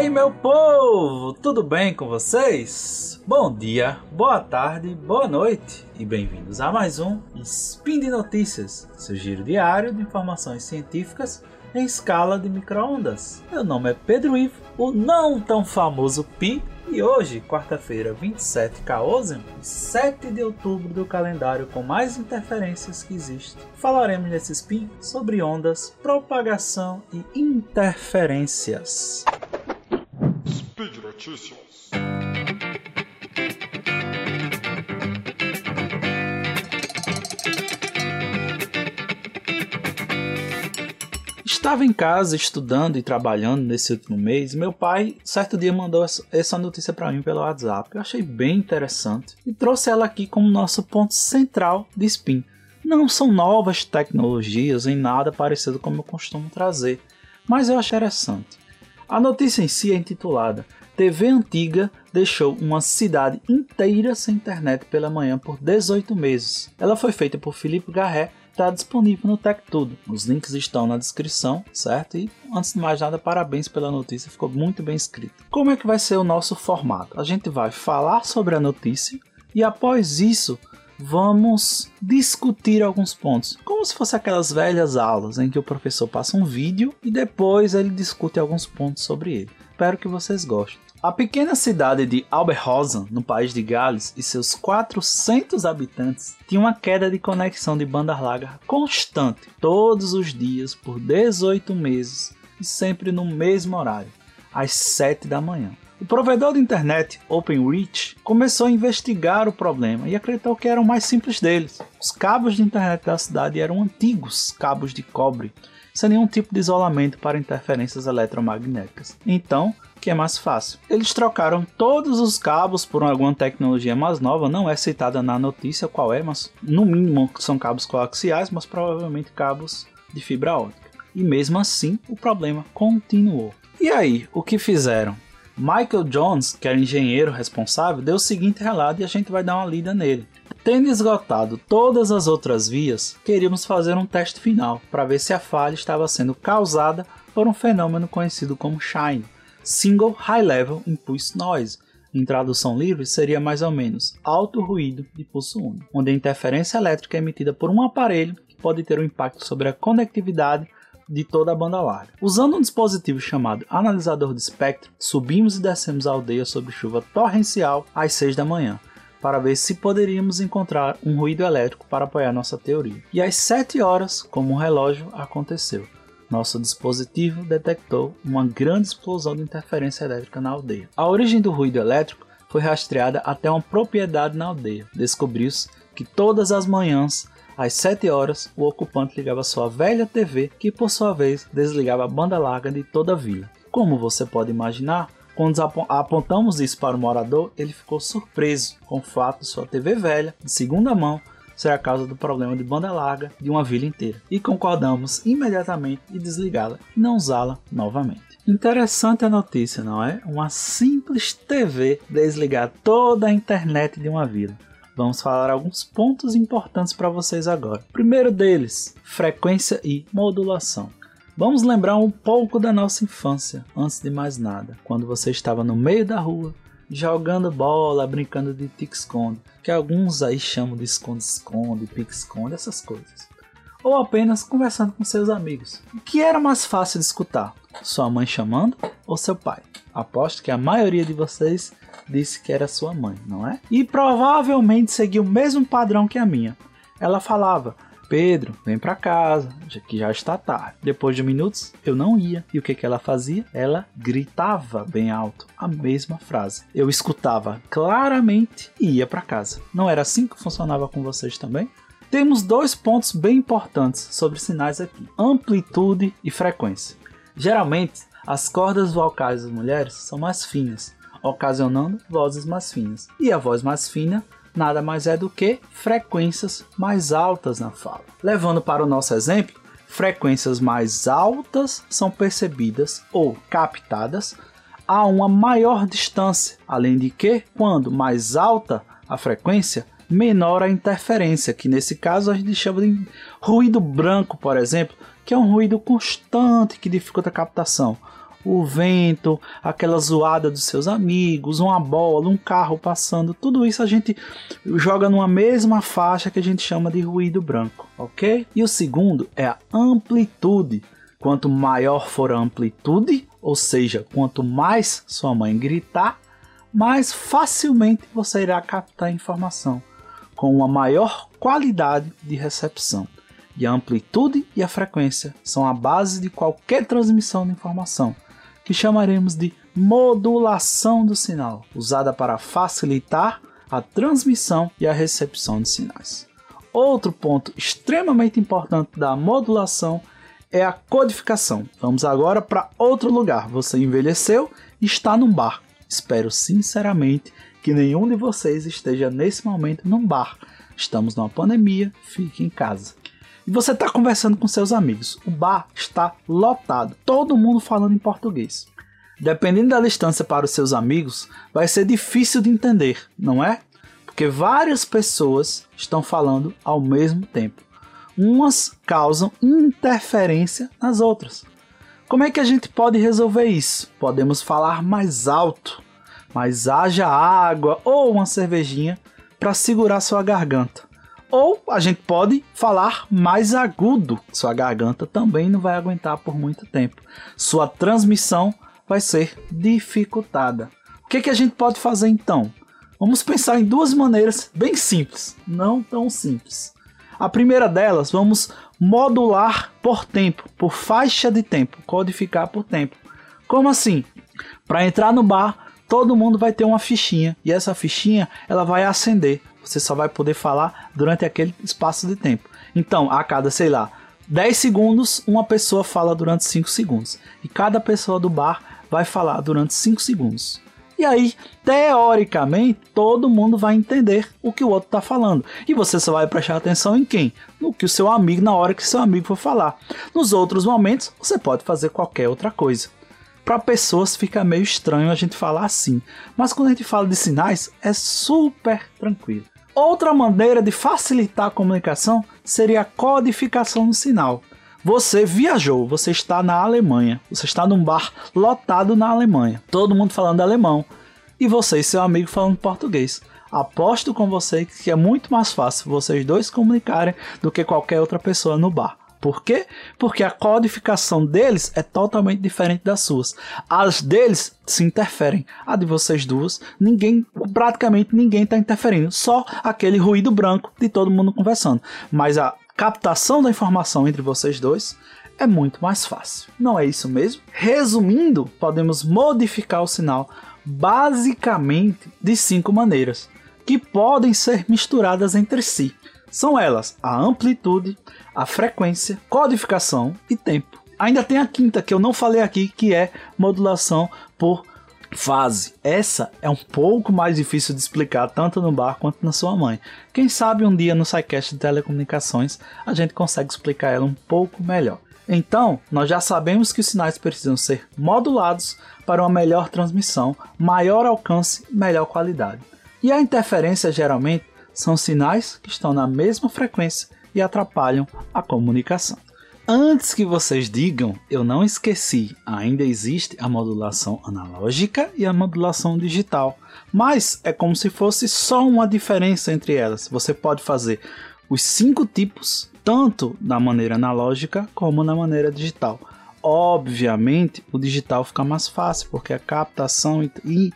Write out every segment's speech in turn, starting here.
aí, meu povo, tudo bem com vocês? Bom dia, boa tarde, boa noite e bem-vindos a mais um Spin de Notícias, seu giro diário de informações científicas em escala de microondas. Meu nome é Pedro Ivo, o não tão famoso Pi, e hoje, quarta-feira, 27 Caosium, 7 de outubro do calendário com mais interferências que existe, falaremos nesse spin sobre ondas, propagação e interferências. Notícias. Estava em casa estudando e trabalhando nesse último mês. Meu pai, certo dia, mandou essa notícia para mim pelo WhatsApp. Eu achei bem interessante e trouxe ela aqui como nosso ponto central de spin. Não são novas tecnologias em nada parecido como eu costumo trazer, mas eu achei interessante. A notícia em si é intitulada TV Antiga deixou uma cidade inteira sem internet pela manhã por 18 meses. Ela foi feita por Felipe Garret está disponível no Tech Tudo. Os links estão na descrição, certo? E antes de mais nada, parabéns pela notícia, ficou muito bem escrito. Como é que vai ser o nosso formato? A gente vai falar sobre a notícia e após isso vamos discutir alguns pontos, como se fosse aquelas velhas aulas em que o professor passa um vídeo e depois ele discute alguns pontos sobre ele. Espero que vocês gostem. A pequena cidade de Alberhosen, no país de Gales, e seus 400 habitantes tinha uma queda de conexão de banda larga constante, todos os dias, por 18 meses e sempre no mesmo horário, às 7 da manhã. O provedor de internet, OpenReach, começou a investigar o problema e acreditou que era o mais simples deles. Os cabos de internet da cidade eram antigos cabos de cobre, sem nenhum tipo de isolamento para interferências eletromagnéticas. Então, que é mais fácil. Eles trocaram todos os cabos por alguma tecnologia mais nova, não é citada na notícia qual é, mas no mínimo são cabos coaxiais, mas provavelmente cabos de fibra ótica. E mesmo assim, o problema continuou. E aí, o que fizeram? Michael Jones, que era engenheiro responsável, deu o seguinte relato e a gente vai dar uma lida nele. Tendo esgotado todas as outras vias, queríamos fazer um teste final para ver se a falha estava sendo causada por um fenômeno conhecido como Shine, Single High Level Impulse Noise. Em tradução livre, seria mais ou menos alto ruído de pulso único, onde a interferência elétrica é emitida por um aparelho que pode ter um impacto sobre a conectividade de toda a banda larga. Usando um dispositivo chamado analisador de espectro, subimos e descemos a aldeia sob chuva torrencial às 6 da manhã, para ver se poderíamos encontrar um ruído elétrico para apoiar nossa teoria. E às 7 horas, como um relógio, aconteceu nosso dispositivo detectou uma grande explosão de interferência elétrica na aldeia. A origem do ruído elétrico foi rastreada até uma propriedade na aldeia. Descobriu-se que todas as manhãs, às 7 horas, o ocupante ligava sua velha TV, que por sua vez desligava a banda larga de toda a vila. Como você pode imaginar, quando apontamos isso para o morador, ele ficou surpreso com o fato de sua TV velha, de segunda mão, ser a causa do problema de banda larga de uma vila inteira. E concordamos imediatamente em desligá-la e não usá-la novamente. Interessante a notícia, não é? Uma simples TV desligar toda a internet de uma vila. Vamos falar alguns pontos importantes para vocês agora. Primeiro deles, frequência e modulação. Vamos lembrar um pouco da nossa infância, antes de mais nada, quando você estava no meio da rua, jogando bola, brincando de tic-esconde, que alguns aí chamam de esconde-esconde, pique-esconde, essas coisas. Ou apenas conversando com seus amigos. O que era mais fácil de escutar? Sua mãe chamando ou seu pai? Aposto que a maioria de vocês disse que era sua mãe, não é? E provavelmente seguiu o mesmo padrão que a minha. Ela falava: Pedro, vem para casa, que já está tarde. Depois de minutos, eu não ia. E o que, que ela fazia? Ela gritava bem alto a mesma frase. Eu escutava claramente e ia para casa. Não era assim que funcionava com vocês também? Temos dois pontos bem importantes sobre sinais aqui: amplitude e frequência. Geralmente, as cordas vocais das mulheres são mais finas, ocasionando vozes mais finas. E a voz mais fina nada mais é do que frequências mais altas na fala. Levando para o nosso exemplo, frequências mais altas são percebidas ou captadas a uma maior distância, além de que, quando mais alta a frequência, menor a interferência, que nesse caso a gente chama de ruído branco, por exemplo, que é um ruído constante que dificulta a captação, o vento, aquela zoada dos seus amigos, uma bola, um carro passando, tudo isso a gente joga numa mesma faixa que a gente chama de ruído branco, ok? E o segundo é a amplitude. Quanto maior for a amplitude, ou seja, quanto mais sua mãe gritar, mais facilmente você irá captar a informação, com uma maior qualidade de recepção. E a amplitude e a frequência são a base de qualquer transmissão de informação, que chamaremos de modulação do sinal, usada para facilitar a transmissão e a recepção de sinais. Outro ponto extremamente importante da modulação é a codificação. Vamos agora para outro lugar. Você envelheceu e está num bar. Espero sinceramente que nenhum de vocês esteja nesse momento num bar. Estamos numa pandemia, fique em casa. E você está conversando com seus amigos. O bar está lotado, todo mundo falando em português. Dependendo da distância para os seus amigos, vai ser difícil de entender, não é? Porque várias pessoas estão falando ao mesmo tempo. Umas causam interferência nas outras. Como é que a gente pode resolver isso? Podemos falar mais alto, mas haja água ou uma cervejinha para segurar sua garganta. Ou a gente pode falar mais agudo, sua garganta também não vai aguentar por muito tempo. Sua transmissão vai ser dificultada. O que, que a gente pode fazer então? Vamos pensar em duas maneiras bem simples, não tão simples. A primeira delas, vamos modular por tempo, por faixa de tempo, codificar por tempo. Como assim? Para entrar no bar, todo mundo vai ter uma fichinha e essa fichinha ela vai acender. Você só vai poder falar durante aquele espaço de tempo. Então, a cada, sei lá, 10 segundos, uma pessoa fala durante 5 segundos. E cada pessoa do bar vai falar durante 5 segundos. E aí, teoricamente, todo mundo vai entender o que o outro está falando. E você só vai prestar atenção em quem? No que o seu amigo, na hora que seu amigo for falar. Nos outros momentos, você pode fazer qualquer outra coisa. Para pessoas fica meio estranho a gente falar assim, mas quando a gente fala de sinais, é super tranquilo. Outra maneira de facilitar a comunicação seria a codificação do sinal. Você viajou, você está na Alemanha, você está num bar lotado na Alemanha, todo mundo falando alemão, e você e seu amigo falando português. Aposto com você que é muito mais fácil vocês dois comunicarem do que qualquer outra pessoa no bar. Por quê? Porque a codificação deles é totalmente diferente das suas. As deles se interferem. A de vocês duas, ninguém, praticamente ninguém está interferindo. Só aquele ruído branco de todo mundo conversando. Mas a captação da informação entre vocês dois é muito mais fácil. Não é isso mesmo? Resumindo, podemos modificar o sinal basicamente de cinco maneiras, que podem ser misturadas entre si. São elas a amplitude, a frequência, codificação e tempo. Ainda tem a quinta que eu não falei aqui, que é modulação por fase. Essa é um pouco mais difícil de explicar tanto no bar quanto na sua mãe. Quem sabe um dia no SciCast de telecomunicações a gente consegue explicar ela um pouco melhor. Então, nós já sabemos que os sinais precisam ser modulados para uma melhor transmissão, maior alcance melhor qualidade. E a interferência geralmente são sinais que estão na mesma frequência e atrapalham a comunicação. Antes que vocês digam, eu não esqueci, ainda existe a modulação analógica e a modulação digital, mas é como se fosse só uma diferença entre elas. Você pode fazer os cinco tipos, tanto na maneira analógica como na maneira digital. Obviamente, o digital fica mais fácil, porque a captação e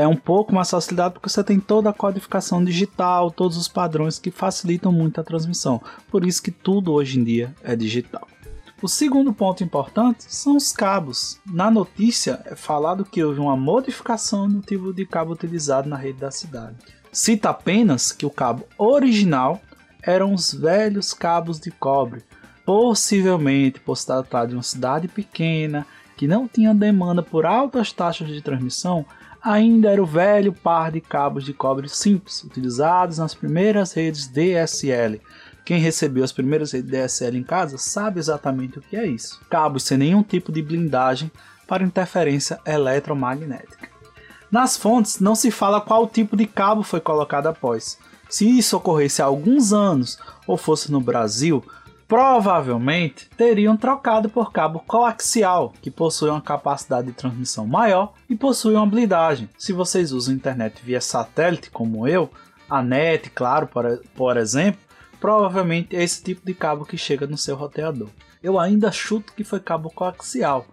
é um pouco mais facilidade porque você tem toda a codificação digital, todos os padrões que facilitam muito a transmissão. Por isso que tudo hoje em dia é digital. O segundo ponto importante são os cabos. Na notícia é falado que houve uma modificação no tipo de cabo utilizado na rede da cidade. Cita apenas que o cabo original eram os velhos cabos de cobre, possivelmente por se tratar de uma cidade pequena que não tinha demanda por altas taxas de transmissão, ainda era o velho par de cabos de cobre simples utilizados nas primeiras redes DSL. Quem recebeu as primeiras redes DSL em casa sabe exatamente o que é isso. Cabos sem nenhum tipo de blindagem para interferência eletromagnética. Nas fontes não se fala qual tipo de cabo foi colocado após. Se isso ocorresse há alguns anos ou fosse no Brasil, provavelmente teriam trocado por cabo coaxial, que possui uma capacidade de transmissão maior e possui uma blindagem. Se vocês usam internet via satélite, como eu, a NET, claro, por, por exemplo, provavelmente é esse tipo de cabo que chega no seu roteador. Eu ainda chuto que foi cabo coaxial,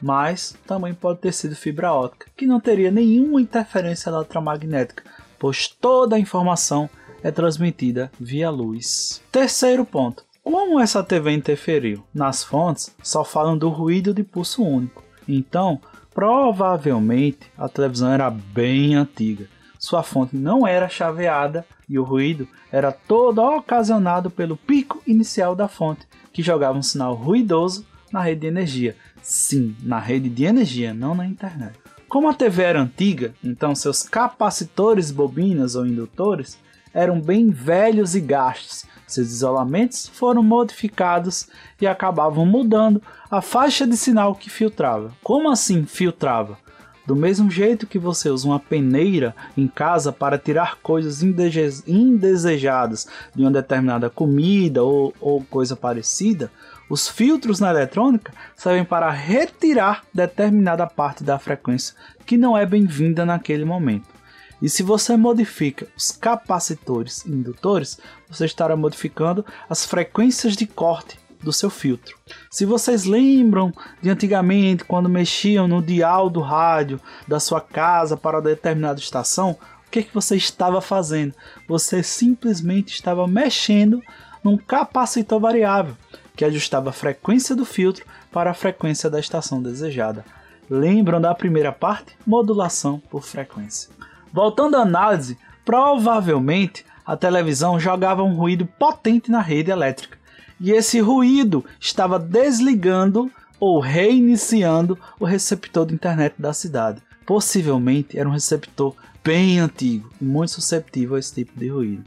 mas também pode ter sido fibra ótica, que não teria nenhuma interferência eletromagnética, pois toda a informação é transmitida via luz. Terceiro ponto: como essa TV interferiu? Nas fontes só falam do ruído de pulso único, então provavelmente a televisão era bem antiga. Sua fonte não era chaveada e o ruído era todo ocasionado pelo pico inicial da fonte, que jogava um sinal ruidoso na rede de energia. Sim, na rede de energia, não na internet. Como a TV era antiga, então seus capacitores, bobinas ou indutores eram bem velhos e gastos. Seus isolamentos foram modificados e acabavam mudando a faixa de sinal que filtrava. Como assim filtrava? Do mesmo jeito que você usa uma peneira em casa para tirar coisas indesejadas de uma determinada comida ou, ou coisa parecida, os filtros na eletrônica servem para retirar determinada parte da frequência que não é bem-vinda naquele momento. E se você modifica os capacitores indutores, você estará modificando as frequências de corte do seu filtro. Se vocês lembram de antigamente quando mexiam no dial do rádio da sua casa para determinada estação, o que, que você estava fazendo? Você simplesmente estava mexendo num capacitor variável que ajustava a frequência do filtro para a frequência da estação desejada. Lembram da primeira parte? Modulação por frequência. Voltando à análise, provavelmente a televisão jogava um ruído potente na rede elétrica e esse ruído estava desligando ou reiniciando o receptor de internet da cidade. Possivelmente era um receptor bem antigo e muito susceptível a esse tipo de ruído.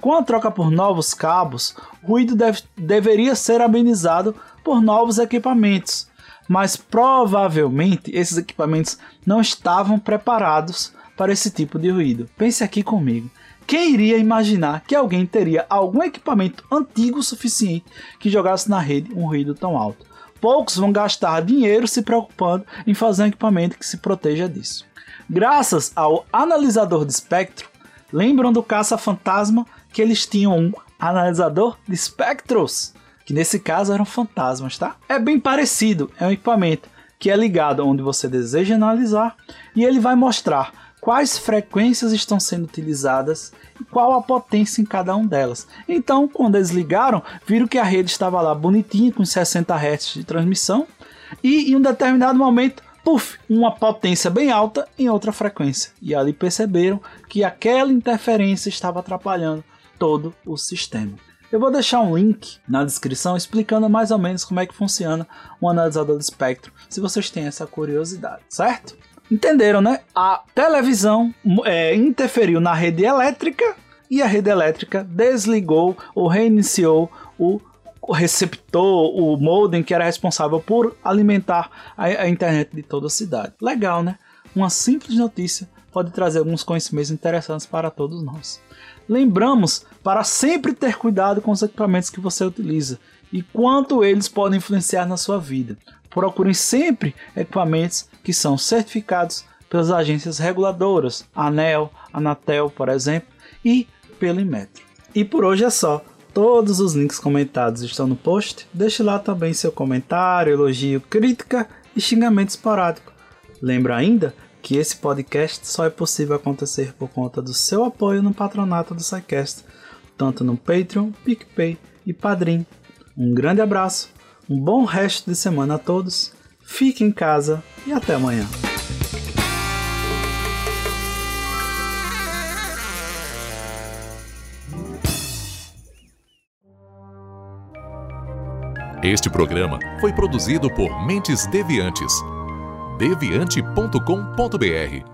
Com a troca por novos cabos, o ruído deve, deveria ser amenizado por novos equipamentos, mas provavelmente esses equipamentos não estavam preparados para esse tipo de ruído. Pense aqui comigo. Quem iria imaginar que alguém teria algum equipamento antigo o suficiente que jogasse na rede um ruído tão alto? Poucos vão gastar dinheiro se preocupando em fazer um equipamento que se proteja disso. Graças ao analisador de espectro, lembram do caça-fantasma que eles tinham um analisador de espectros? Que nesse caso eram fantasmas, tá? É bem parecido, é um equipamento que é ligado onde você deseja analisar e ele vai mostrar quais frequências estão sendo utilizadas e qual a potência em cada uma delas. Então, quando eles ligaram, viram que a rede estava lá bonitinha, com 60 Hz de transmissão, e em um determinado momento, puff, uma potência bem alta em outra frequência. E ali perceberam que aquela interferência estava atrapalhando todo o sistema. Eu vou deixar um link na descrição explicando mais ou menos como é que funciona um analisador de espectro, se vocês têm essa curiosidade, certo? Entenderam, né? A televisão é, interferiu na rede elétrica e a rede elétrica desligou ou reiniciou o receptor, o modem que era responsável por alimentar a, a, internet de toda a cidade. Legal, né? Uma simples notícia pode trazer alguns conhecimentos interessantes para todos nós. Lembramos para sempre ter cuidado com os equipamentos que você utiliza e quanto eles podem influenciar na sua vida. Procurem sempre equipamentos que são certificados pelas agências reguladoras, ANEL, Anatel, por exemplo, e pelo Inmetro. E por hoje é só. Todos os links comentados estão no post. Deixe lá também seu comentário, elogio, crítica e xingamento esporádico. Lembra ainda que esse podcast só é possível acontecer por conta do seu apoio no patronato do SciCast, tanto no Patreon, PicPay e Padrim. Um grande abraço, um bom resto de semana a todos fique em casa e até amanhã. Este programa foi produzido por Mentes Deviantes. deviante.com.br